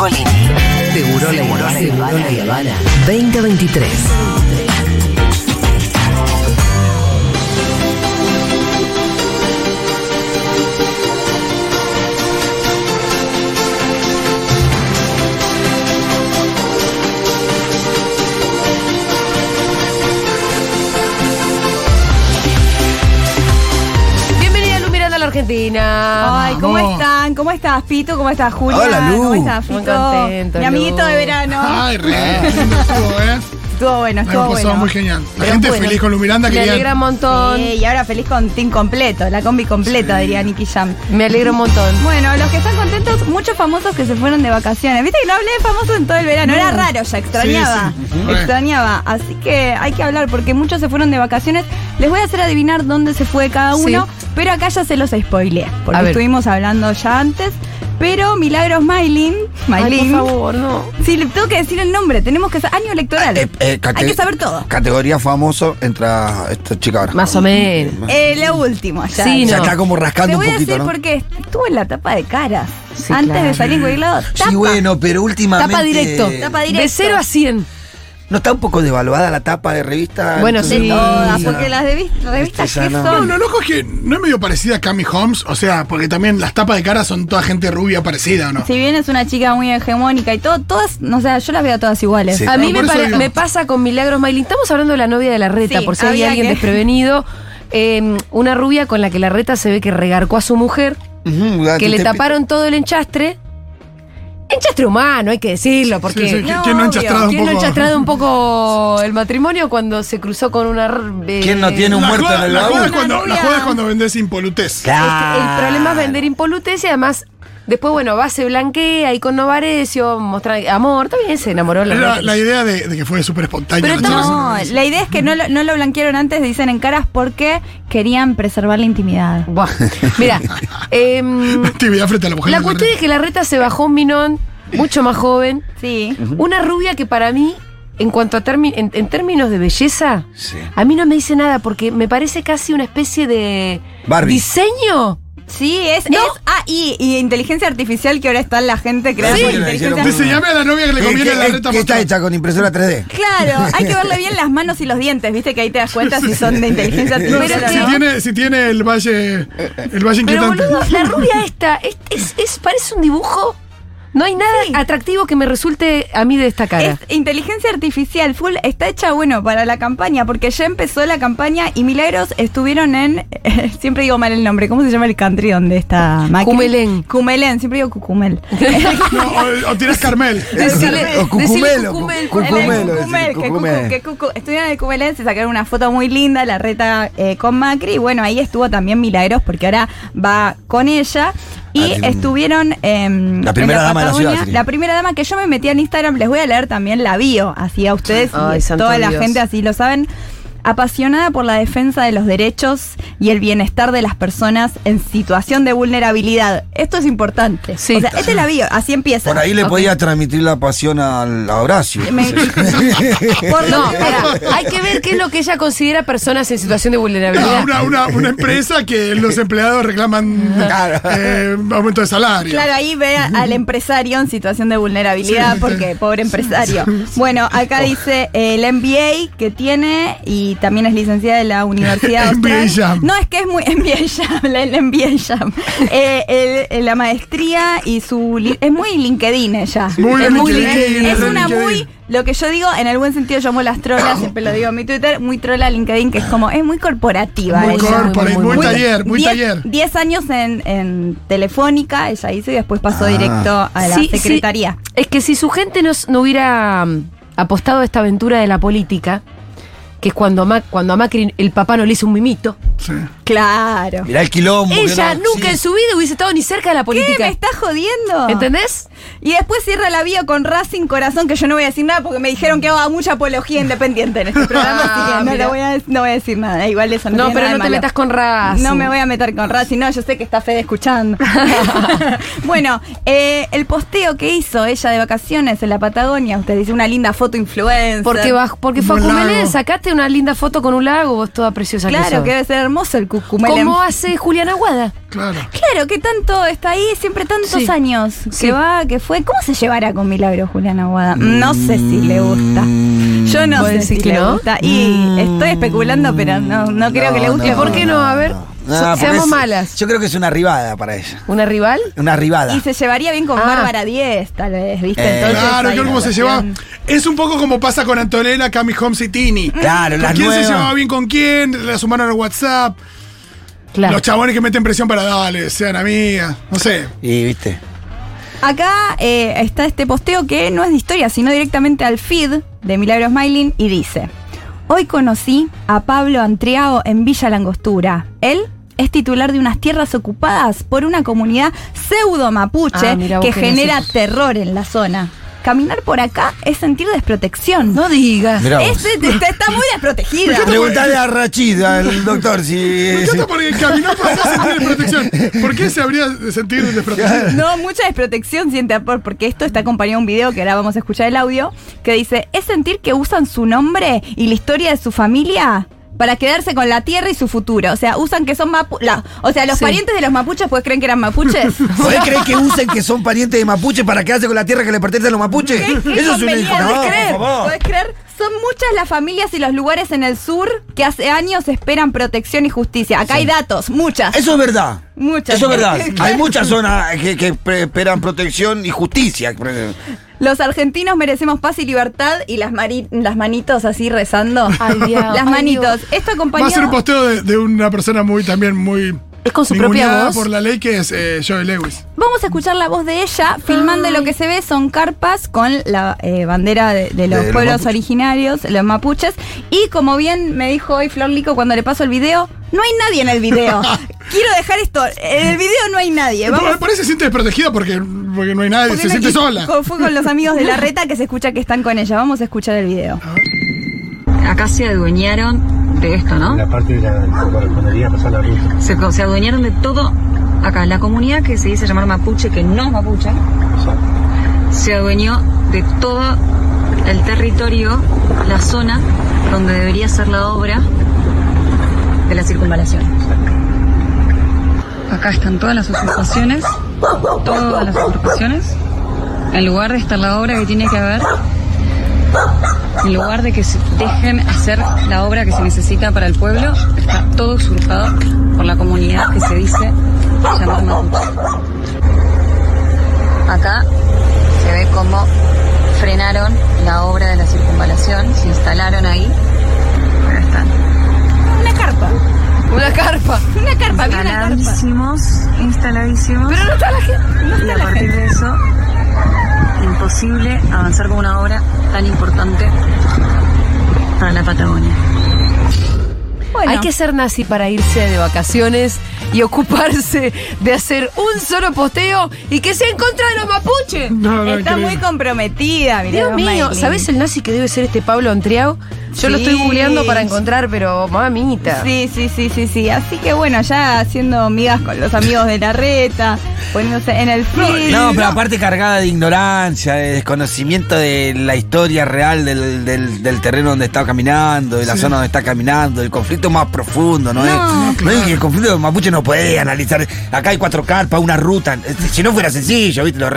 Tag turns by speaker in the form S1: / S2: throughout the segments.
S1: Habana. Seguro la Habana. 2023.
S2: Argentina.
S3: Ay, ¿cómo
S4: Vamos.
S3: están? ¿Cómo estás, Pito? ¿Cómo estás, Julia?
S4: Hola, Lu.
S3: ¿Cómo estás,
S2: Muy
S3: Fito?
S2: contento,
S3: Mi
S2: Lu.
S3: amiguito de verano.
S4: Ay, re estuvo, ¿eh?
S3: Estuvo bueno, estuvo
S4: hemos pasado
S3: bueno.
S4: muy genial. La
S2: Pero
S4: gente
S2: bueno.
S4: feliz con Lumiranda
S2: Me alegra un montón.
S3: Sí, y ahora feliz con Team completo, la combi completa, diría Nicky Jam.
S2: Me alegra un montón.
S3: Bueno, los que están contentos, muchos famosos que se fueron de vacaciones. Viste que no hablé de famosos en todo el verano, era raro, ya extrañaba.
S4: Sí, sí.
S3: Extrañaba. Así que hay que hablar porque muchos se fueron de vacaciones. Les voy a hacer adivinar dónde se fue cada uno,
S2: Sí.
S3: pero acá ya se los spoileé, porque estuvimos hablando ya antes. Pero Milagros Maylin,
S2: Ay,
S3: Maylin,
S2: por favor, no.
S3: Sí, le tengo que decir el nombre. Tenemos que saber. Año electoral.
S5: Eh, eh, cate-
S3: Hay que saber todo.
S5: Categoría famoso entra esta chica ahora.
S2: Más o menos.
S3: Eh, lo último, ya.
S2: Sí,
S5: Ya está como
S3: Te
S5: rascando
S3: voy
S5: un
S3: a decir
S5: ¿no?
S3: por qué. Estuvo en la tapa de caras.
S2: Sí,
S3: Antes
S2: claro.
S3: de salir en cualquier lado.
S5: Sí, bueno, pero últimamente.
S2: Tapa directo.
S3: Tapa
S2: De
S3: directo.
S2: 0 a 100.
S5: ¿No está un poco devaluada la tapa de revista?
S2: Bueno,
S3: De
S2: Sí.
S3: todas, porque las revistas
S5: Esta
S3: que
S5: ya no.
S4: No,
S3: son.
S4: lo loco es que no es medio parecida a Cami Holmes, o sea, porque también las tapas de cara son toda gente rubia parecida, ¿o no?
S3: Si bien es una chica muy hegemónica y todo, todas, no sé, yo las veo todas iguales.
S5: Sí.
S2: A mí
S4: No,
S2: me, pare- me pasa con Milagros Maylin. Estamos hablando de la novia de la reta,
S3: Sí,
S2: por si hay
S3: había
S2: alguien
S3: que-
S2: desprevenido. Eh, una rubia con la que la reta se ve que regarcó a su mujer, que le
S5: te-
S2: taparon todo el enchastre. Enchastre humano, hay que decirlo, porque.
S4: Sí, sí,
S3: No,
S4: ¿Quién no ha
S3: obvio.
S4: enchastrado un
S2: ¿Quién no ha
S4: poco?
S2: enchastrado un poco el matrimonio cuando se cruzó con una. eh,
S5: ¿Quién no tiene un
S4: La
S5: muerto
S4: joda,
S5: en el
S4: la
S5: baúl?
S4: cuando, la joda es cuando vendes impolutez.
S5: Claro.
S2: El problema es vender impolutez y además. Después, bueno, va, se blanquea y con Novarecio, mostrar amor, también se enamoró la reta.
S4: la idea de, de que fue súper espontánea.
S2: Pero
S4: la.
S3: No, la idea es que no lo, no lo blanquearon antes, dicen en caras, porque querían preservar la intimidad.
S2: Buah. Mira, em,
S4: Actividad frente a la mujer.
S2: la cuestión es que la reta se bajó un minón mucho más joven.
S3: Sí.
S2: Una rubia que para mí, en cuanto a en, en términos de belleza,
S5: Sí.
S2: a mí no me dice nada porque me parece casi una especie de
S5: Barbie.
S2: diseño.
S3: Sí, es,
S2: No.
S3: es- Ah, y, y inteligencia artificial que ahora está la gente creando
S5: Sí.
S3: inteligencia
S4: a la novia que le
S5: ¿Qué-
S4: conviene
S5: qué-
S4: la reta
S5: qué está hecha con impresora 3D?
S3: Claro, hay que verle bien las manos y los dientes, viste que ahí te das cuenta si son de inteligencia
S4: No,
S3: artificial
S4: si,
S3: no.
S4: tiene, si tiene el valle, el valle
S2: Pero
S4: inquietante.
S2: boludo, la rubia esta, es, es- es- parece un dibujo. No hay nada atractivo que me resulte a mí de esta cara.
S3: Es inteligencia artificial full está hecha bueno para la campaña porque ya empezó la campaña y Milagros estuvieron en siempre digo mal el nombre ¿cómo se llama el country donde está Macri?
S2: Cumelén.
S3: Cumelén siempre digo Cucumel
S4: No, o, o tienes Carmel.
S2: Decile-
S5: O Cucumelo,
S2: Cucumel,
S3: Cucumel, que. Cucu- que estuvieron en el Cumelén, se sacaron una foto muy linda, la reta eh, con Macri, y bueno, ahí estuvo también Milagros, porque ahora va con ella. Y estuvieron em,
S5: La primera
S3: en
S5: dama de la ciudad,
S3: primera dama que yo me metí en Instagram, les voy a leer también la bio, así a ustedes
S2: Ay,
S3: y toda la gente así lo saben. Apasionada por la defensa de los derechos y el bienestar de las personas en situación de vulnerabilidad. Esto es importante.
S2: Sí.
S3: O sea, esta es la bio, así empieza.
S5: Por ahí le podía transmitir la pasión al, a Horacio.
S3: Me- Por lo
S2: No, pará, hay que ver qué es lo que ella considera personas en situación de
S4: No,
S2: vulnerabilidad.
S4: una, una, una empresa que los empleados reclaman
S5: Claro.
S4: eh, aumento de salario.
S3: Claro, ahí ve al empresario en situación de vulnerabilidad,
S4: Sí,
S3: porque
S4: sí.
S3: pobre empresario. Bueno, acá dice eh, el MBA que tiene y también es licenciada de la Universidad Austral. No, es que es muy MBA Jam. Eh, la maestría y su... Es muy LinkedIn ella.
S4: Muy
S3: es muy
S4: LinkedIn,
S3: LinkedIn. Es una muy... Lo que yo digo, en el buen sentido, yo amo las trolas, siempre lo digo en mi Twitter, muy trola LinkedIn, que es como, es muy corporativa
S4: Muy
S3: ella.
S4: corporate,
S2: muy,
S4: muy,
S2: muy
S4: taller, muy
S3: Diez-
S4: taller.
S3: 10 años en, en Telefónica, ella hizo, y después pasó
S5: Ah.
S3: directo a la
S2: Sí, sí.
S3: secretaría.
S2: Es que si su gente no, no hubiera mm, apostado a esta aventura de la política, que es cuando, Mac- cuando a Macri el papá no le hizo un mimito,
S4: Sí.
S3: Claro.
S5: Mirá el quilombo.
S2: ella
S5: no-
S2: nunca
S5: sí.
S2: en su vida hubiese estado ni cerca de la
S3: ¿Qué?
S2: política.
S3: ¿Me estás jodiendo?
S2: ¿Entendés?
S3: Y después cierra la vía con Racing Corazón, que yo no voy a decir nada porque me dijeron que hago mucha apología independiente en este programa,
S2: Ah,
S3: así que no,
S2: mira.
S3: lo voy a, no voy a decir nada. Igual eso no
S2: No,
S3: tiene
S2: pero
S3: nada
S2: no te
S3: malo.
S2: metas con Racing.
S3: No me voy a meter con Racing, no, yo sé que está Fede escuchando. bueno, eh, el posteo que hizo ella de vacaciones en la Patagonia, usted dice una linda foto influencer.
S2: Porque, porque fue a sacaste una linda foto con un lago, vos toda preciosa que
S3: Claro,
S2: sos.
S3: que debe ser hermoso el.
S2: ¿Cómo hace Julián Aguada?
S4: Claro.
S3: Claro, que tanto está ahí, siempre tantos
S2: Sí.
S3: años
S2: Sí.
S3: que va, que fue. ¿Cómo se llevará con Milagro Juliana Aguada? No sé si le gusta. Yo no
S2: ¿Vos
S3: sé si le
S2: no?
S3: gusta. Y estoy especulando, pero no, no creo que le guste.
S2: no, ¿Por qué no? A ver,
S5: Porque
S2: seamos
S5: es-
S2: malas.
S5: Yo creo que es una ribada para ella.
S2: ¿Una rival?
S5: Una ribada.
S3: Y se llevaría bien con
S2: Ah.
S3: Bárbara 10, tal vez, ¿viste?
S5: Eh,
S3: Entonces,
S4: Claro, cómo
S3: una
S4: se lleva. Es un poco como pasa con Antonella, Cami Holmes y Tini.
S5: Claro,
S4: ¿Con
S5: las
S4: quién
S5: nuevas.
S4: se llevaba bien con quién? La sumaron al WhatsApp.
S2: Claro.
S4: Los chabones que meten presión para darle, sean amigas. No sé.
S5: Y viste.
S3: Acá eh, está este posteo que no es de historia, sino directamente al feed de Milagros Smiling y dice: Hoy conocí a Pablo Antriao en Villa Langostura. Él es titular de unas tierras ocupadas por una comunidad pseudo mapuche
S2: Ah,
S3: que genera terror en la zona. Caminar por acá es sentir desprotección.
S2: No digas.
S5: Mirá vos.
S3: Este- este está muy desprotegida.
S5: Preguntale a Rachid, al doctor, si.
S4: Encanta porque caminar por acá sentir desprotección. ¿Por qué se habría de sentir desprotección?
S3: No, mucha desprotección siente Apor, porque esto está acompañado de un video que ahora vamos a escuchar el audio, que dice, es sentir que usan su nombre y la historia de su familia para quedarse con la tierra y su futuro. O sea, usan que son mapu la- O sea, los
S2: Sí.
S3: parientes de los mapuches pues creen que eran mapuches.
S5: ¿Podés creer que usen que son parientes de mapuche para quedarse con la tierra que le pertenece a los mapuches?
S3: ¿Qué, qué
S5: Eso es una no,
S3: ¿podés
S5: por
S3: creer? Son muchas las familias y los lugares en el sur que hace años esperan protección y justicia. Acá hay datos, muchas.
S5: Eso es verdad.
S3: Muchas.
S5: Eso es verdad. Hay muchas zonas que, esperan protección y justicia.
S3: Los argentinos merecemos paz y libertad y las, mari- las manitos así rezando.
S2: Ay, Dios.
S3: Las
S2: Ay,
S3: manitos. Esto
S4: Va
S3: acompañado...
S4: a ser un posteo de, de una persona muy también muy.
S2: Es con su propia voz.
S4: por la ley que es eh, Joey Lewis.
S3: Vamos a escuchar la voz de ella filmando lo que se ve son carpas con la eh, bandera de, de los
S5: De
S3: pueblos originarios, los mapuches. Y como bien me dijo hoy Flor Lico cuando le paso el video, no hay nadie en el video. Quiero dejar esto, en el video no hay nadie. Vamos,
S4: Por, ahí se siente desprotegida porque, porque no hay nadie,
S3: porque
S4: se siente sola.
S3: con- Fue con los amigos de la reta que se escucha que están con ella. Vamos a escuchar el video.
S6: Acá se adueñaron de esto, ¿no?
S7: La parte de la que correspondería pasar la ruta.
S6: Se, se adueñaron de todo acá. La comunidad que se dice llamar mapuche, que no es mapuche, se adueñó de todo el territorio, la zona donde debería ser la obra de la circunvalación. Acá están todas las usurpaciones, todas las usurpaciones. En lugar de estar la obra que tiene que haber, en lugar de que se dejen hacer la obra que se necesita para el pueblo, está todo usurpado por la comunidad que se dice llamar mapuche. Acá se ve cómo frenaron la obra de la circunvalación, se instalaron ahí. Acá están.
S3: Una carpa.
S2: Una carpa.
S3: Una carpa, una carpa.
S6: Instaladísimos, instaladísimos.
S3: Pero no está la gente. No
S6: y
S3: está
S6: a
S3: la
S6: partir
S3: gente.
S6: de eso, imposible avanzar con una obra tan importante para la Patagonia.
S3: Bueno,
S2: Hay que ser nazi para irse de vacaciones y ocuparse de hacer un solo posteo y que sea en contra de los mapuches.
S4: No, no,
S3: está muy comprometida, mirá.
S2: Dios mío. ¿sabes el nazi que debe ser este Pablo Antriao? Yo lo estoy googleando para encontrar, pero mamita.
S3: Sí, sí, sí, sí, sí. Así que bueno, ya haciendo amigas con los amigos de la reta, poniéndose en el feed.
S5: No, pero aparte cargada de ignorancia, de desconocimiento de la historia real del, del- del terreno donde está caminando, de la zona donde está caminando, el conflicto más profundo, ¿no,
S3: No,
S5: es? No es que el conflicto de Mapuche no puede analizar. Acá hay cuatro carpas, una ruta. Este, Si no fuera sencillo, ¿viste? Lo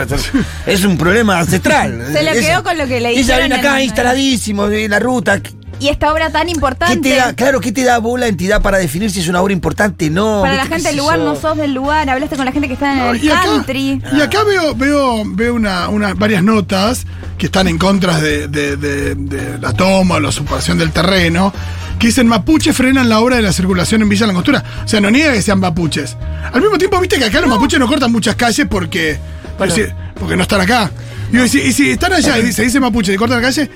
S5: es un problema ancestral.
S3: Se lo quedó con lo que le
S5: Ella
S3: dijeron
S5: viene acá
S3: en-
S5: instaladísimo en la ruta.
S3: Y esta obra tan
S5: ¿Qué
S3: importante.
S5: te da, claro, ¿qué te da vos la entidad para definir si es una obra importante? No.
S3: Para la gente
S5: ¿Qué
S3: del lugar, no sos del lugar, hablaste con la gente que está en
S4: No,
S3: el
S4: y acá,
S3: country.
S4: y acá veo, veo, veo una, una- varias notas que están en contra de, de- de- de la toma o la usurpación del terreno, que dicen mapuche frenan la obra de la circulación en Villa Langostura. O sea, no niega que sean mapuches. Al mismo tiempo, viste que acá los mapuches no cortan muchas calles porque,
S2: Bueno.
S4: porque no están acá. Digo, y, si, y si están allá y se dice mapuche y cortan la calle,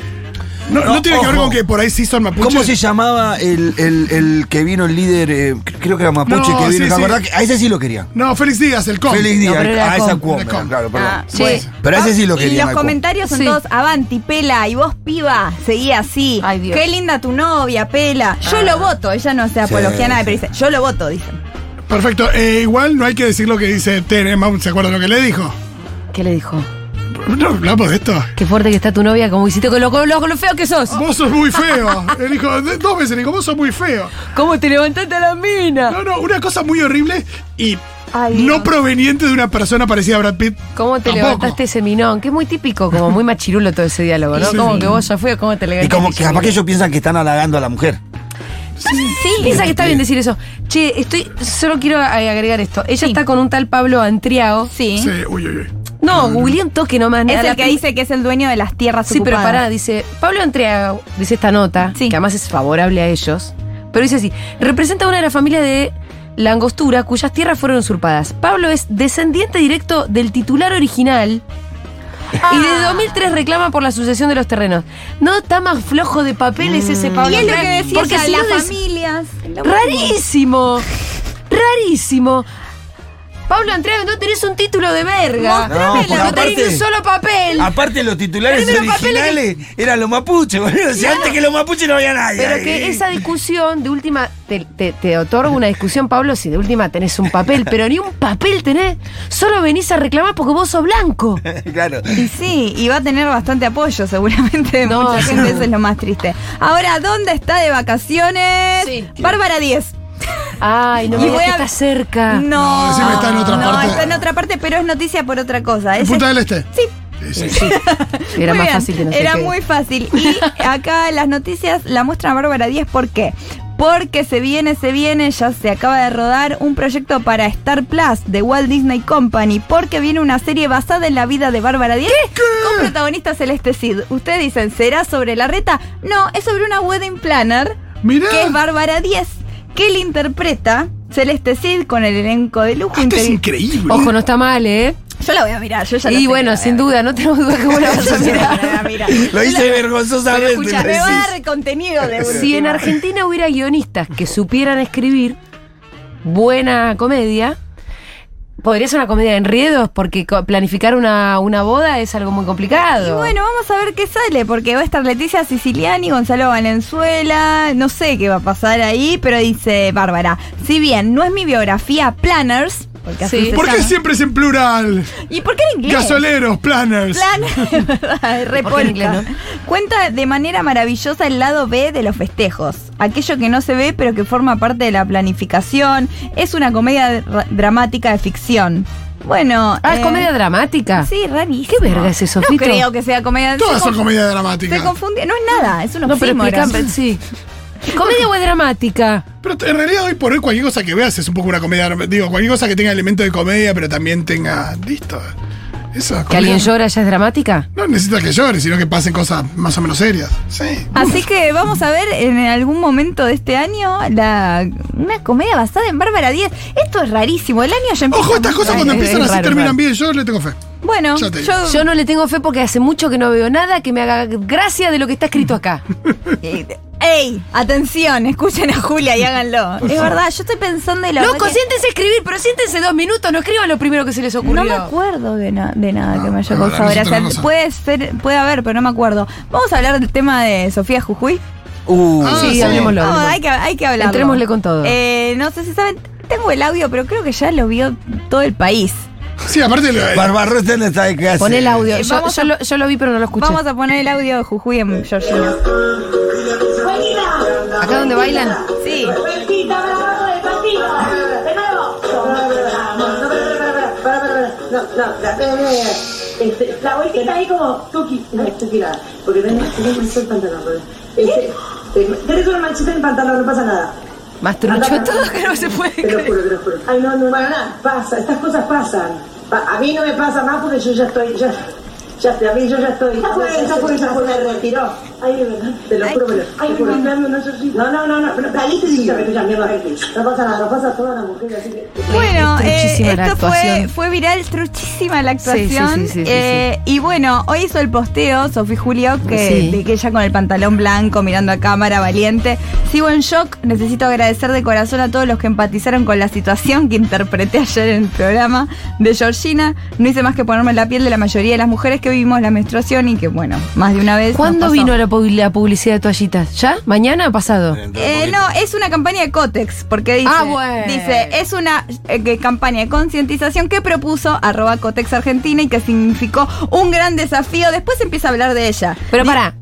S4: no, no
S5: No,
S4: tiene que ver con que por ahí sí son mapuches.
S5: ¿Cómo se llamaba el, el- el que vino el líder? eh, creo que era Mapuche
S4: No,
S5: que vino.
S4: sí,
S5: ¿la
S4: sí.
S5: verdad que a ese sí lo quería.
S4: No, Félix Díaz, el com.
S5: Félix Díaz,
S2: pero era
S5: a esa
S2: com.
S5: cuom,
S4: Era com.
S5: claro, perdón.
S3: Ah,
S2: Sí.
S5: Pero a ese sí lo
S3: y
S5: quería.
S3: los comentarios son
S2: Sí.
S3: todos avanti, pela, y vos piba, seguía así.
S2: Ay, Dios.
S3: Qué linda tu novia, pela. Yo lo voto, ella no se apología
S5: Sí,
S3: nada,
S5: sí.
S3: pero dice, yo lo voto, dicen.
S4: Perfecto. Eh, igual no hay que decir lo que dice Tenenbaum. ¿Se acuerdan lo que le dijo?
S2: ¿Qué le dijo?
S4: No hablamos de esto.
S2: Qué fuerte que está tu novia, como hiciste con lo, con lo, con lo feo que sos.
S4: Vos sos muy feo. Él dijo, de- dos veces le dijo, vos sos muy feo.
S2: ¿Cómo te levantaste a la mina?
S4: No, no, una cosa muy horrible y
S2: Ay,
S4: no
S2: Dios.
S4: proveniente de una persona parecida a Brad Pitt.
S2: ¿Cómo te
S4: Tampoco.
S2: levantaste ese minón? Que es muy típico, como muy machirulo todo ese diálogo, ¿no?
S4: Sí.
S2: Como que vos ya fue, ¿cómo te
S5: Y
S2: levantaste?
S5: como que capaz que ellos piensan que están halagando a la mujer.
S2: Sí, piensa que está bien decir eso. Che, estoy, solo quiero agregar esto. Ella
S3: Sí.
S2: está con un tal Pablo Antriao.
S3: Sí.
S4: Sí, uy, uy, uy.
S2: No, googleé un toque nomás.
S3: Es el que dice que es el dueño de las tierras
S2: Sí, pero
S3: ocupadas.
S2: pará, dice, Pablo Antriao, dice esta nota,
S3: Sí.
S2: que además es favorable a ellos, pero dice así, representa a una de las familias de la Angostura cuyas tierras fueron usurpadas. Pablo es descendiente directo del titular original y desde 2003 reclama por la sucesión de los terrenos. No está más flojo de papeles ese Pablo
S3: Y es lo que decía
S2: porque si
S3: las familias.
S2: Rarísimo. Rarísimo. Pablo Antriago, no tenés un título de verga.
S5: No,
S2: no tenés ni un solo papel.
S5: Aparte, los titulares originales eran los mapuches, boludo. Antes que los mapuches no había nadie.
S2: Pero
S5: ahí.
S2: que esa discusión, de última, te, te, te otorgo una discusión, Pablo, si de última tenés un papel, pero ni un papel tenés, solo venís a reclamar porque vos sos blanco.
S5: claro.
S3: Y sí, y va a tener bastante apoyo seguramente
S2: No,
S3: mucha gente, eso es lo más triste. Ahora, ¿dónde está de vacaciones?
S2: Sí.
S3: Bárbara 10.
S2: Ay, no
S3: Y
S2: me
S3: voy a-
S2: que está cerca.
S3: No,
S4: No, está en otra
S3: no,
S4: parte.
S3: está en otra parte, pero es noticia por otra cosa.
S4: ¿En
S3: Es
S4: Punta del Este?
S3: Sí.
S4: Sí, sí.
S2: Era
S3: Muy
S2: más
S3: bien,
S2: fácil que no sé
S3: Era
S2: qué.
S3: muy fácil. Y acá las noticias la muestra Bárbara 10. ¿Por qué? Porque se viene, se viene, ya se acaba de rodar un proyecto para Star Plus de Walt Disney Company. Porque viene una serie basada en la vida de Bárbara 10 con protagonista Celeste Cid. Ustedes dicen, ¿será sobre la reta? No, es sobre una wedding planner
S4: Mirá.
S3: que es Bárbara 10, que le interpreta Celeste Cid con el elenco de lujo.
S4: Ah, Esto es increíble.
S2: Ojo, no está mal, ¿eh?
S3: Yo la voy a mirar, yo ya la
S2: Y
S3: sé
S2: bueno, sin duda, no tenemos duda que vos la vas a mirar.
S3: mirar.
S5: Lo hice vergonzosamente.
S3: Escucha, me va a dar contenido de
S2: Si en. Argentina hubiera guionistas que supieran escribir buena comedia, podría ser una comedia de enredos, porque planificar una, una boda es algo muy complicado.
S3: Y bueno, vamos a ver qué sale, porque va a estar Leticia Siciliani, Gonzalo Valenzuela, no sé qué va a pasar ahí, pero dice Bárbara, si bien no es mi biografía Planners, porque
S2: Sí.
S3: se
S4: ¿Por qué siempre es en plural?
S3: ¿Y por qué en inglés?
S4: Gasoleros, planners.
S3: Plan, ¿verdad? Es re
S2: ¿Por qué en inglés,
S3: polka. Cuenta de manera maravillosa el lado B de los festejos. Aquello que no se ve, pero que forma parte de la planificación. Es una comedia dra- dramática de ficción. Bueno.
S2: Ah, es
S3: eh,
S2: comedia dramática.
S3: Sí, rarísimo.
S2: ¿Qué verga es eso,
S3: No
S2: Fito?
S3: creo que sea comedia
S4: Todas
S3: se
S4: son comedia
S3: Se
S4: dramática.
S3: confunde. No es nada, es un
S2: No, pero explícame, sí. ¿Comedia o es dramática?
S4: Pero en realidad hoy por hoy cualquier cosa que veas es un poco una comedia. Digo, cualquier cosa que tenga elemento de comedia, pero también tenga. Listo. Eso
S2: ¿Que alguien llora ya es dramática?
S4: No necesita que llore, sino que pasen cosas más o menos serias. Sí.
S3: Así que vamos a ver en algún momento de este año la, una comedia basada en Bárbara 10. Esto es rarísimo. El año ya empieza.
S4: Ojo, estas cosas cuando empiezan
S2: es
S4: así
S2: raro,
S4: terminan
S2: raro.
S4: bien. Yo le tengo fe.
S3: Bueno, yo.
S2: Yo no le tengo fe porque hace mucho que no veo nada que me haga gracia de lo que está escrito acá.
S3: ¡Ey! Atención, escuchen a Julia y háganlo. Es verdad, yo estoy pensando de la.
S2: Loco,
S3: que-
S2: siéntense a escribir, pero siéntense dos minutos, no escriban lo primero que se les ocurrió.
S3: No me acuerdo de, na- de nada que me haya causado gracia. Puede ser, puede haber, pero no me acuerdo. Vamos a hablar del tema de Sofía Jujuy.
S5: Uh,
S4: Ah,
S2: Sí,
S4: sí.
S2: hablemoslo.
S3: No, hay que, hay que hablarlo.
S2: Entrémosle con todo.
S3: Eh, no sé si saben, tengo el audio, pero creo que ya lo vio todo el país.
S4: Sí, aparte. Lo,
S5: no sabe qué hace.
S2: Pon el audio.
S3: Eh,
S2: Yo,
S3: vamos
S2: yo
S3: a-
S2: lo, yo lo vi, pero no lo escuché.
S3: Vamos a poner el audio de Jujuy en Georgina.
S2: ¿Acá donde bailan?
S3: Sí.
S8: No, no, la, este, la vueltita ahí como Tuki, no, nada, porque tenés tenés pantalón. Este, te- tenés una manchita en el pantalón, no pasa nada.
S2: Más trucho todo que no se puede
S8: Te lo juro, te lo juro. Ay, no, no, para nada, pasa, estas cosas pasan. Pa- a mí no me pasa más porque yo ya estoy, ya, ya, a mí yo ya estoy. Ya ya fue, ya fue, me retiró. Ay, de verdad, te lo juro, me lo-
S3: ay,
S8: te juro.
S3: no.
S8: No, no, no, no, no, no, pero saliste y ya me escuchas, mierda, no pasa nada, no pasa a todas las mujeres, así que...
S3: Bueno, eh,
S2: la
S3: esto fue, fue viral, truchísima la actuación.
S2: sí, sí, sí,
S3: eh, Y bueno, hoy hizo el posteo Sofi Julio, que,
S2: Sí.
S3: de que ella con el pantalón blanco, mirando a cámara, valiente. Sigo en shock, necesito agradecer de corazón a todos los que empatizaron con la situación que interpreté ayer en el programa de Georgina. No hice más que ponerme en la piel de la mayoría de las mujeres que vivimos la menstruación y que, bueno, más de una vez. nos
S2: ¿Cuándo
S3: pasó.
S2: vino la, la publicidad de toallitas? ¿Ya? ¿Mañana o pasado?
S3: Eh, no, es una campaña de Cotex, porque dice,
S2: Ah, bueno.
S3: dice es una eh, campaña de concientización que propuso arroba Cotex Argentina y que significó un gran desafío. Después empieza a hablar de ella.
S2: Pero pará,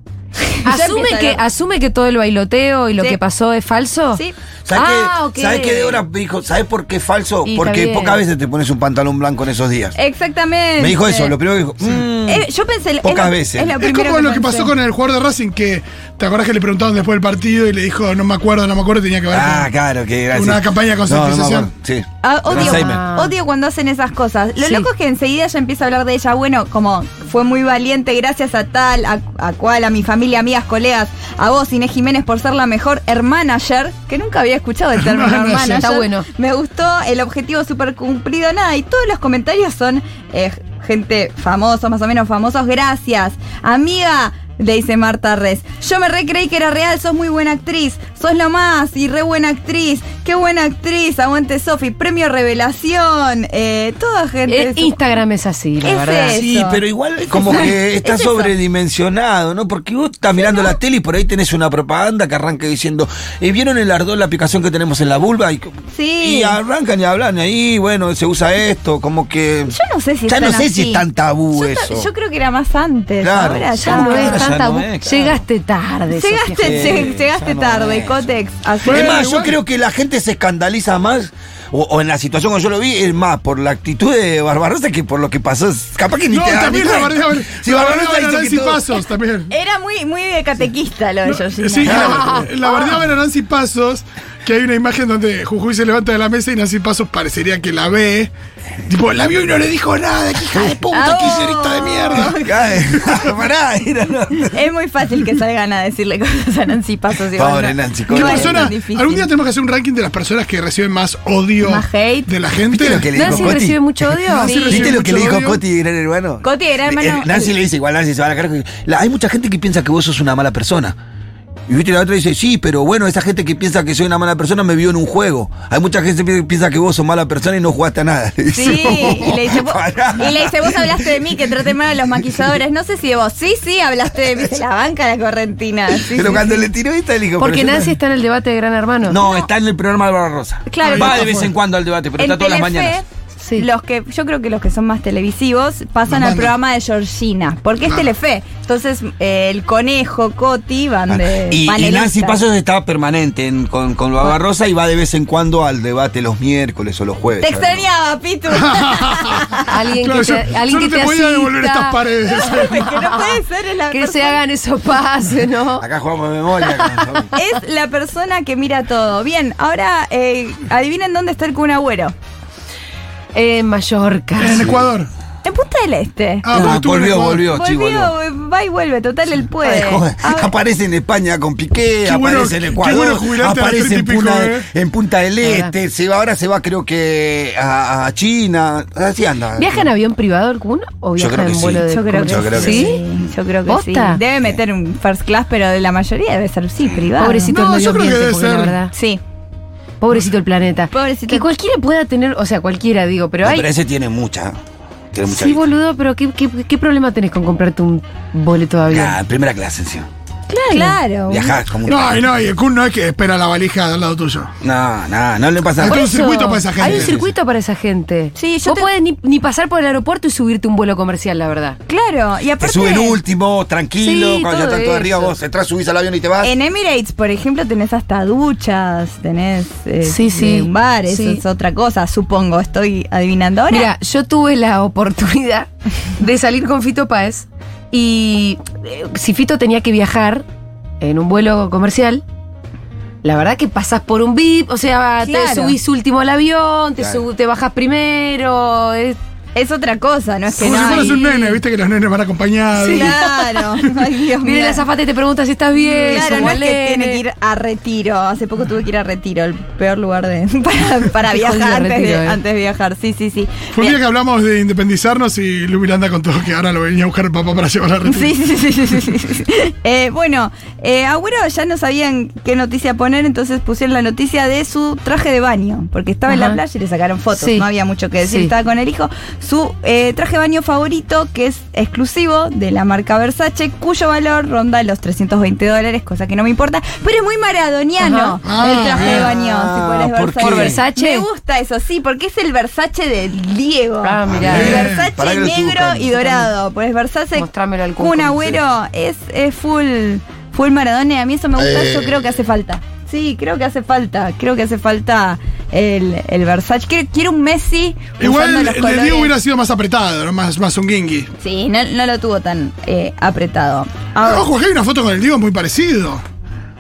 S2: ¿Asume que. ¿Asume que todo el bailoteo y lo
S3: Sí.
S2: que pasó es falso?
S3: Sí.
S5: ¿Sabes
S2: Ah,
S5: qué?
S2: ok.
S5: ¿Sabes qué Débora me dijo? ¿Sabes por qué es falso?
S2: Y
S5: Porque pocas veces te pones un pantalón blanco en esos días.
S3: Exactamente.
S5: Me dijo eso, lo primero que dijo. mm,
S3: Eh, yo pensé. es
S5: Pocas
S3: lo-
S5: veces.
S3: Es, lo
S4: Es
S3: primero
S4: como lo que pasó con el jugador de Racing que, ¿te acordás que le preguntaban después del partido y le dijo, no me acuerdo, no me acuerdo, tenía que ver
S5: ah, claro, que gracias.
S4: una campaña de
S5: No, no me
S4: concientización.
S5: sí.
S3: Ah, odio, odio cuando hacen esas cosas. Lo
S2: Sí.
S3: loco es que enseguida ya empieza a hablar de ella. Bueno, como fue muy valiente, gracias a tal, a, a cual, a mi familia, amigas, colegas, a vos, Inés Jiménez, por ser la mejor hermanager, que nunca había escuchado el término
S4: Manager.
S3: hermanager.
S2: Está bueno.
S3: Me gustó el objetivo súper cumplido, nada. Y todos los comentarios son eh, gente famosa, más o menos famosos. Gracias. Amiga. Le dice Marta Res. Yo me re creí que era real, sos muy buena actriz. Sos lo más y re buena actriz. Qué buena actriz. Aguante Sofi. Premio Revelación. Eh, toda gente.
S2: Eh, Instagram es así, la
S3: Es
S2: verdad.
S3: eso.
S5: Sí, pero igual como que está
S3: Es
S5: sobredimensionado, ¿no? Porque vos estás mirando la tele y por ahí tenés una propaganda que arranca diciendo, eh, ¿vieron el Ardor, la aplicación que tenemos en la vulva? Y,
S3: Sí.
S5: y arrancan y hablan ahí, bueno, se usa esto, como que...
S3: Yo no sé si
S5: Ya no sé si es tan tabú
S3: yo,
S5: eso.
S3: yo creo que era más antes.
S5: Claro.
S3: Ahora
S2: Ya
S3: ya
S2: no es tan
S5: no es, claro.
S2: Llegaste tarde.
S3: Llegaste,
S5: Sí,
S3: lleg- llegaste
S5: no
S3: tarde,
S5: es.
S3: Cotex.
S5: Es más, yo creo que la gente se escandaliza más, o, o en la situación como yo lo vi, es más por la actitud de Barbarosa que por lo que pasó. Capaz que ni
S4: No,
S5: te
S4: también
S5: Barbarosa
S4: bardeaban a
S5: hizo que
S4: Nancy
S5: todo-
S4: Pasos también.
S3: Era muy, muy de catequista lo de Georgina.
S4: Sí,
S2: Ah.
S4: la, la bardeaban a Nancy Pasos, que hay una imagen donde Jujuy se levanta de la mesa y Nancy Pasos parecería que la ve. Tipo, la vio y no le dijo nada, que hija de puta,
S3: Ah,
S4: kirchnerista de mierda.
S3: Es muy fácil que salgan a decirle cosas a Nancy Pasos. igual,
S5: Pobre Nancy,
S4: ¿Qué
S5: ¿cómo
S3: no es
S4: persona? Algún día tenemos que hacer un ranking de las personas que reciben más odio
S3: Más hate.
S4: de la gente.
S5: ¿Viste lo que le dijo
S2: ¿Nancy
S5: Coti?
S2: recibe mucho odio?
S4: Nancy
S3: Sí.
S4: recibe
S5: ¿Viste lo que le dijo
S4: odio.
S5: Coti, gran hermano?
S3: Coti, gran hermano.
S5: Eh, Nancy le dice, igual Nancy se va a la cara. la- hay mucha gente que piensa que vos sos una mala persona. Y viste, la otra dice, sí, pero bueno, esa gente que piensa que soy una mala persona me vio en un juego. Hay mucha gente que piensa que vos sos mala persona y no jugaste a nada. Le dice.
S3: Sí, y le, dice, vos, y le dice, vos hablaste de mí, que traté mal a los maquilladores. No sé si de vos. Sí, sí, hablaste de mí. Se la banca la correntina. Sí,
S5: Pero
S3: sí,
S5: cuando
S3: sí.
S5: le tiró esta, le dijo,
S2: Porque Nancy
S5: no-
S2: está en el debate de Gran Hermano.
S5: No, está en el programa de Barbarosa.
S3: Claro,
S5: Va de vez en cuando al debate, pero
S3: En
S5: está todas las mañanas.
S2: Sí.
S3: Los que, yo creo que los que son más televisivos pasan al programa de Georgina, porque es Telefe. Entonces, eh, el conejo, Coti van de
S5: Ah, Y, y
S3: panelistas.
S5: Nancy Pasos está permanente en- con, con Barbarosa y va de vez en cuando al debate los miércoles o los jueves.
S3: Te extrañaba, Pitu.
S2: Alguien
S4: Claro,
S2: que
S4: yo,
S2: te,
S4: yo
S2: alguien
S4: no
S2: que
S4: te
S2: te
S4: podía devolver estas paredes.
S3: que no puede ser es la
S2: Que se
S3: persona-
S2: hagan esos pases, ¿no?
S5: Acá jugamos de memoria. con-
S3: Es la persona que mira todo. Bien, ahora eh, adivinen dónde está el Kun Agüero.
S2: En Mallorca.
S4: En Ecuador.
S3: En Punta del Este.
S4: Ah, en
S5: volvió, volvió, volvió.
S3: Volvió, va y vuelve, total, él puede.
S5: Ay, joder, aparece en España con Piqué,
S4: Qué bueno-
S5: aparece en
S4: qué
S5: Ecuador,
S4: bueno
S5: aparece en,
S4: 30 y pico,
S5: Puna-
S4: eh.
S5: en Punta del. Este, se va, ahora se va creo que a, a China, así anda.
S2: ¿Viaja en avión privado el Kun o
S5: Yo
S2: viaja
S5: creo que
S2: en
S5: sí.
S2: vuelo de
S3: yo creo que,
S5: Yo creo que
S3: sí.
S2: ¿Sí?
S3: Yo creo que
S2: ¿Posta?
S3: sí. Debe meter un first class, pero de la mayoría debe ser sí, privado.
S2: Pobrecito
S4: No,
S2: el
S4: yo
S2: medio
S4: creo que debe ser-
S2: verdad.
S3: Sí.
S2: Pobrecito el planeta.
S3: Pobrecito.
S2: Que cualquiera pueda tener, o sea, cualquiera digo, pero
S5: No,
S2: hay.
S5: pero ese tiene mucha. Tiene mucha
S2: Sí,
S5: vista.
S2: boludo, pero ¿qué, qué, qué problema tenés con comprarte un boleto de avión?
S5: Ah, primera clase encima.
S3: Claro.
S5: Viajás como un-
S4: No, y no, y el Kun no es que espera la valija al lado tuyo.
S5: No, no, no le pasa
S4: Hay
S5: nada.
S4: un circuito para esa gente.
S2: Hay un
S4: Sí,
S2: circuito para esa gente.
S3: Sí, yo
S2: Vos
S3: te-
S2: podés ni, ni pasar por el aeropuerto y subirte un vuelo comercial, la verdad.
S3: Claro. Y
S5: Te
S3: aparte.
S5: suben último, tranquilo,
S2: Sí,
S5: cuando ya
S2: todo
S5: estás todo arriba,
S2: eso.
S5: vos entras, subís al avión y te vas.
S3: En Emirates, por ejemplo, tenés hasta duchas, tenés eh,
S2: Sí, sí.
S3: eh, un bar, eso
S2: Sí.
S3: es otra cosa, supongo, estoy adivinando ahora.
S2: Mira, yo tuve la oportunidad de salir con Fito Páez y eh, si Fito tenía que viajar en un vuelo comercial, la verdad que pasás por un VIP, o sea, te subís último al avión, te,
S5: Claro.
S2: sub- te bajas primero. es-
S3: es otra cosa, no es que
S4: Como
S3: no
S4: si fueras
S3: hay-
S4: un nene, viste que los nenes van acompañados.
S3: Claro, ay Dios mío.
S2: Viene la zafata y te pregunta si estás bien.
S3: Claro, no es que tiene que ir a retiro. Hace poco tuve que ir a retiro, el peor lugar de para, viajar
S2: jodido
S3: antes,
S2: Retiro,
S3: de,
S2: eh.
S3: antes de viajar. Sí, sí, sí.
S4: Fue un día que hablamos de independizarnos y Lu Miranda contó que ahora lo venía a buscar el papá para llevar a retiro.
S3: Sí, sí, sí, sí, sí, sí, sí. Eh, bueno, eh, Agüero ya no sabían qué noticia poner, entonces pusieron la noticia de su traje de baño, porque estaba en la playa y le sacaron fotos,
S2: Sí.
S3: no había mucho que decir,
S2: Sí.
S3: estaba con el hijo. Su eh, traje de baño favorito, que es exclusivo de la marca Versace, cuyo valor ronda los 320 dólares, cosa que no me importa, pero es muy maradoniano el traje
S4: Ah,
S3: de baño, si
S5: bien.
S3: pones
S5: ¿Por
S3: Versace.
S5: qué? ¿Por
S2: Versace?
S3: Me gusta eso, sí, porque es el Versace de Diego.
S2: Ah, mirá.
S3: El. Versace negro y dorado. Pues Versace Kun, Agüero es, es full Full Maradona, a mí eso me gusta,
S5: Eh.
S3: yo creo que hace falta. Sí, creo que hace falta, creo que hace falta el, el Versace. Quiero, quiero un Messi
S4: Igual el de. Diego hubiera sido más apretado, ¿no? más, más un guingui.
S3: Sí, no, no lo tuvo tan eh, apretado. Ahora,
S4: Ojo, que hay una foto con el Diego muy parecido.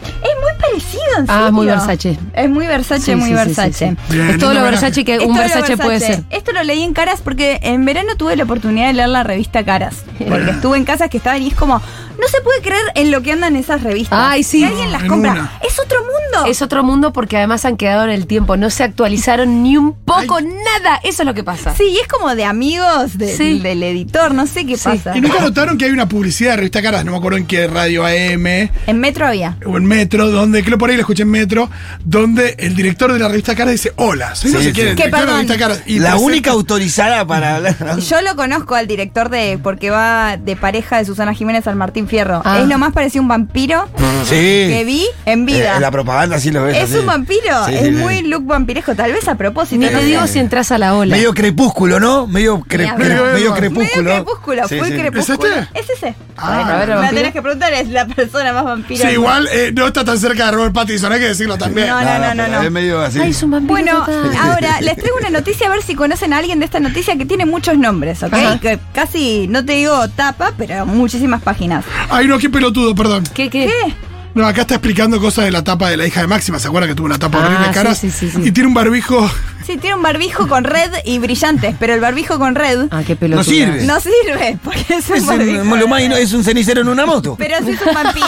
S3: es muy parecido, en
S2: Ah, es muy. Versace.
S3: Es muy Versace,
S2: Sí,
S3: muy
S2: sí,
S3: Versace.
S2: sí, sí.
S4: Bien,
S2: Es todo lo. Versace que un Versace puede ser.
S3: Esto lo leí en Caras porque en verano tuve la oportunidad de leer la revista Caras. Porque estuve en casas que estaban y es como, no se puede creer en lo que andan esas revistas.
S2: Ay, sí.
S3: Y alguien las
S4: En
S3: compra.
S4: una.
S3: Es otro mundo.
S2: Es otro mundo porque además han quedado en el tiempo, no se actualizaron ni un poco, nada. Eso es lo que pasa.
S3: Sí, y es como de amigos de-
S2: Sí.
S3: del editor, no sé qué
S2: Sí.
S3: pasa.
S4: ¿Y nunca notaron que hay una publicidad de revista Caras? No me acuerdo en qué radio AM
S3: En Metro había.
S4: o en Metro, donde, creo por ahí lo escuché en Metro, donde el director de la revista Caras dice: Hola, soy no
S5: Sí,
S4: sé quién,
S5: sí.
S4: el
S3: Que
S4: director de la
S3: perdón.
S4: revista Caras. Y
S5: La
S4: presenta-
S5: única autorizada para hablar.
S3: Yo lo conozco al director de, porque va de pareja de Susana Jiménez al Martín Fierro.
S2: Ah.
S3: Es lo más parecido a un vampiro
S5: Sí.
S3: que vi en vida.
S5: Eh, en la propaganda sí lo ves.
S3: es
S5: así.
S3: un vampiro,
S5: Sí,
S3: es
S5: sí, sí.
S3: muy look vampiresco, tal vez a propósito.
S2: Ni te digo si entras a la ola.
S5: Medio crepúsculo, ¿no? Medio, cre-
S3: Ni hablar.
S5: medio,
S4: Medio
S5: crepúsculo.
S3: Medio crepúsculo,
S5: Sí, sí.
S3: crepúsculo.
S4: ¿Es este?
S3: Es ese.
S4: Ah,
S2: Bueno, a ver,
S3: la
S2: vampiro.
S3: tenés que preguntar, es la persona más.
S4: Sí,
S3: del
S4: igual eh, no está tan cerca de Robert Pattinson, hay que decirlo también.
S3: No, no, no, no, no.
S5: Es medio así.
S2: Ay, es un vampiro
S3: Bueno,
S2: total.
S3: ahora les traigo una noticia a ver si conocen a alguien de esta noticia que tiene muchos nombres, ¿ok?
S2: Ajá.
S3: Que casi, no te digo tapa, pero muchísimas páginas.
S4: Ay, no, qué pelotudo, perdón.
S2: ¿Qué, qué?
S3: ¿Qué?
S4: No, acá está explicando cosas de la tapa de la hija de Máxima. ¿Se acuerda que tuvo una tapa
S2: Ah,
S4: horrible de caras?
S2: sí, sí, sí, sí.
S4: Y tiene un barbijo.
S3: Sí, tiene un barbijo con red y brillantes, pero el barbijo con red
S2: Ah, qué pelotuda.
S5: No sirve.
S3: no sirve, porque es un
S5: Es,
S3: barbijo.
S5: un, lo más es un cenicero en una moto.
S3: Pero sí es un vampiro.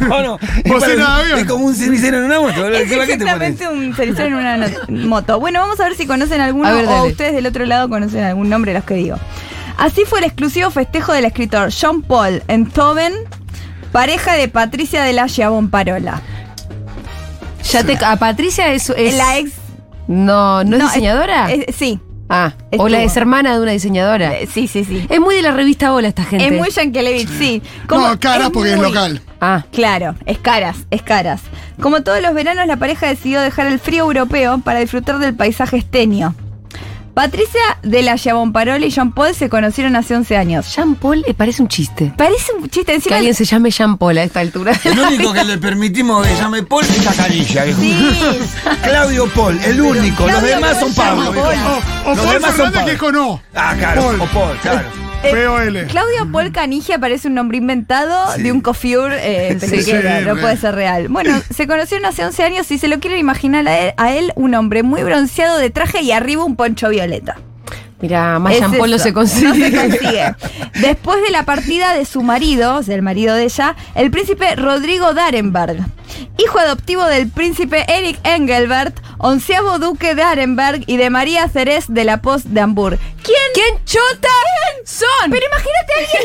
S5: Bueno, es, como un cenicero en una moto.
S3: Es
S5: ¿Qué- ¿Qué te pones?
S3: exactamente un cenicero en una moto. Bueno, vamos a ver si conocen alguno
S2: A ver,
S3: o
S2: dale.
S3: ustedes del otro lado conocen algún nombre de los que digo. Así fue el exclusivo festejo del escritor John Paul en pareja de Patricia de la Parola.
S2: Ya te, a Patricia es, es-
S3: La ex.
S2: No, ¿no es
S3: no,
S2: diseñadora?
S3: es- sí.
S2: ah,
S3: estuvo.
S2: o la es hermana de una diseñadora.
S3: Eh, Sí, sí, sí.
S2: Es muy de la revista Hola esta gente.
S3: Es muy Yankelevich, sí. Como-
S4: No, caras porque es local.
S2: Ah,
S3: Claro, es caras, es caras. Como todos los veranos, la pareja decidió dejar el frío europeo para disfrutar del paisaje esteño. Patricia de la Parola y Jean Paul se conocieron hace 11 años.
S2: Jean Paul eh, parece un chiste.
S3: Parece un chiste
S2: Que
S3: encima.
S2: alguien se llame Jean Paul a esta altura.
S5: El único que le permitimos que llame Paul es viejo.
S3: Sí.
S5: Claudio Paul, el único. Los demás son Pablo.
S4: O, o
S5: Los
S4: Paul
S5: demás son Pablo.
S4: que es con O.
S5: Ah, claro.
S4: Paul.
S5: O Paul, claro.
S3: Eh,
S4: P-O-L.
S3: Claudio Paul Canigia parece un nombre inventado
S5: Sí.
S3: de un cofiur eh,
S4: Sí,
S3: peluquero,
S4: sí,
S3: no puede ser real. Bueno, se conocieron hace 11 años y se lo quieren imaginar a él, a él un hombre muy bronceado de traje y arriba un poncho violeta.
S2: Mira, más se consigue.
S3: No se consigue. Después de la partida de su marido, o sea, el marido de ella, el príncipe Rodrigo Darenberg, hijo adoptivo del príncipe Eric Engelbert, onceavo duque de Arenberg y de María Cerez de la Post de Hamburg. ¿Quién?
S2: ¿Quién chota son?
S3: Pero imagínate a alguien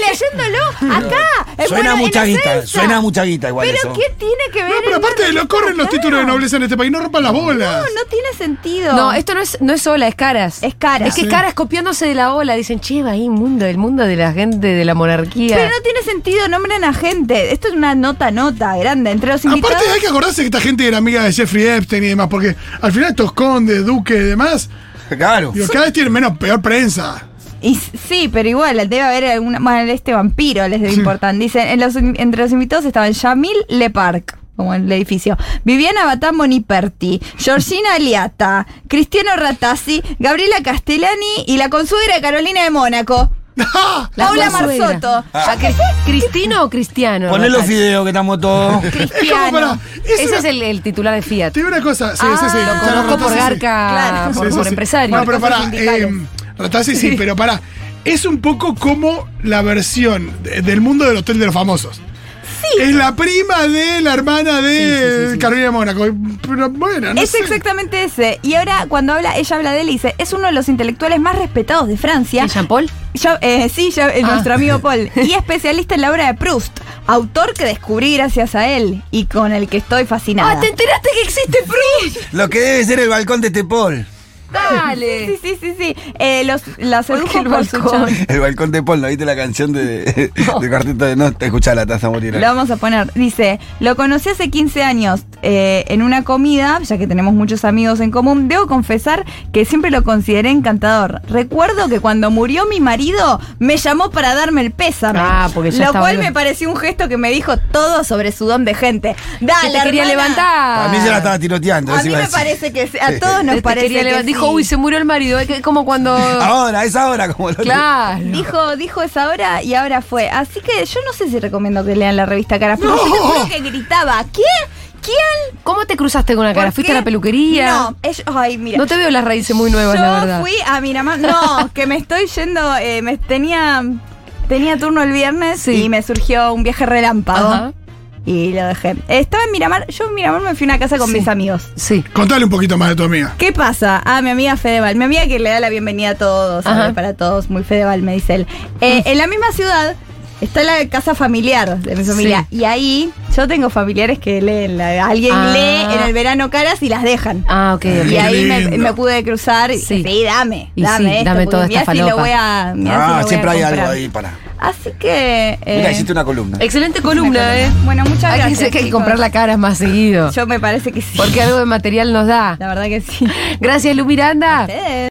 S3: leyéndolo acá. Eh,
S5: Suena
S3: bueno,
S5: mucha guita. Suena mucha guita igual
S3: Pero
S5: eso.
S3: ¿qué tiene que ver?
S4: No, pero aparte
S3: nombre
S4: lo corren los títulos de nobleza en este país, no rompan las bolas.
S3: No, no tiene sentido.
S2: No, esto no es, no es Ola, es Caras.
S3: Es Caras.
S2: Es que
S4: Sí.
S2: Caras copiándose de la Ola. Dicen, che, va ahí mundo, el mundo de la gente de la monarquía.
S3: Pero no tiene sentido, nombren a gente. Esto es una nota, nota grande. Entre los invitados.
S4: Aparte hay que acordarse que esta gente era amiga de Jeffrey Epstein y demás, porque al final estos condes, duques y demás,
S5: Claro.
S4: digo, cada vez tienen menos, peor prensa.
S3: Y sí, pero igual, debe haber alguna. Bueno, este vampiro les debe importar. Dicen, en los, entre los invitados estaban Yamil Leparc. Como en el edificio. Viviana Batán Boniperti, Georgina Aliata, Cristiano Ratazzi, Gabriela Castellani y la consuegra de Carolina de Mónaco.
S4: ¡Ah!
S2: La
S3: Paula. Marzotto.
S2: ¿A Cri- ¿Cristino o Cristiano?
S5: Poné los fideos que estamos todos.
S3: Cristiano.
S4: para- es
S2: Ese
S4: una-
S2: es el, el titular de Fiat.
S4: Te digo una cosa, sí,
S3: Ah,
S4: sí, sí.
S2: Lo
S4: claro,
S2: conozco por
S4: Ratazzi, sí.
S2: Garca,
S3: Claro.
S2: por,
S4: Sí, sí,
S2: por
S4: sí.
S2: empresario.
S4: Bueno, pero
S3: Cosas
S4: pará,
S3: sindicales.
S4: eh, Ratazzi sí, pero pará. Es un poco como la versión de- del mundo del Hotel de los Famosos. Es la prima de la hermana de
S2: Sí, sí, sí, sí.
S4: Carolina Mónaco. Pero bueno, no
S3: es
S4: sé.
S3: exactamente ese. Y ahora, cuando habla, ella habla de él y dice: es uno de los intelectuales más respetados de Francia.
S2: ¿Y Jean Paul?
S3: Eh, sí, ya- eh,
S2: Ah.
S3: nuestro amigo Paul. Y especialista en la obra de Proust. Autor que descubrí gracias a él y con el que estoy fascinada.
S2: Ah, ¿te enteraste que existe Proust?
S5: Lo que debe ser el balcón de este Paul.
S2: Dale.
S3: Sí, sí, sí, sí. Eh, los, la sedujo
S2: el
S3: por su
S2: balcón?
S3: chan-
S5: El balcón de Paul, ¿no viste la canción de, de Cuarteto de No? Te escuchá la taza morir.
S3: Lo vamos a poner. Dice, lo conocí hace 15 años eh, en una comida, ya que tenemos muchos amigos en común. Debo confesar que siempre lo consideré encantador. Recuerdo que cuando murió mi marido, me llamó para darme el pésame.
S2: Ah, porque ya
S3: Lo cual
S2: bien.
S3: me pareció un gesto que me dijo todo sobre su don de gente.
S2: Que
S3: Dale,
S2: te quería
S3: hermana.
S2: levantar.
S5: A mí se la estaba tiroteando.
S3: A mí me parece que a todos nos parece que
S2: levantar. Dijo, uy, se murió el marido. Es que como cuando.
S5: Ahora, es ahora como lo
S2: Claro.
S3: Dijo, dijo esa hora y ahora fue. Así que yo no sé si recomiendo que lean la revista Cara Fría. Yo te juro que gritaba. ¿Quién? ¿Quién?
S2: ¿Cómo te cruzaste con una cara?
S3: ¿Por
S2: ¿Fuiste a
S3: qué?
S2: la peluquería?
S3: No, ellos, ay, mira.
S2: No te veo las raíces muy nuevas,
S3: yo
S2: la verdad.
S3: fui a Miramar. No, que me estoy yendo. eh, me tenía. Tenía turno el viernes
S2: Sí.
S3: y me surgió un viaje relámpago.
S2: Ajá.
S3: Y lo dejé. Estaba en Miramar. Yo en Miramar me fui a una casa con
S2: Sí.
S3: mis amigos.
S2: Sí.
S4: Contale un poquito más de tu amiga.
S3: ¿Qué pasa? Ah, mi amiga Fedeval. Mi amiga que le da la bienvenida a todos, para todos, muy Fedeval, me dice él. Eh, en la misma ciudad está la casa familiar de mi familia. Y ahí yo tengo familiares que leen. la- alguien
S2: Ah.
S3: lee en el verano caras y las dejan.
S2: Ah, ok, ok.
S3: Y ahí me, pude cruzar y
S2: Sí.
S3: sí, dame,
S2: Y
S3: dame
S2: sí,
S3: esto,
S2: dame toda esta
S3: si lo
S2: falopa.
S3: voy a, mirá si lo
S5: Ah,
S3: voy a
S5: siempre hay algo ahí para.
S3: Así que... eh,
S5: Mira, hiciste una columna.
S2: Excelente columna, ¿eh?
S3: Bueno, muchas
S2: Hay que,
S3: gracias.
S2: hay que comprar la cara más seguido.
S3: Yo me parece que sí.
S2: Porque algo de material nos da.
S3: La verdad que sí.
S2: Gracias, Lu Miranda.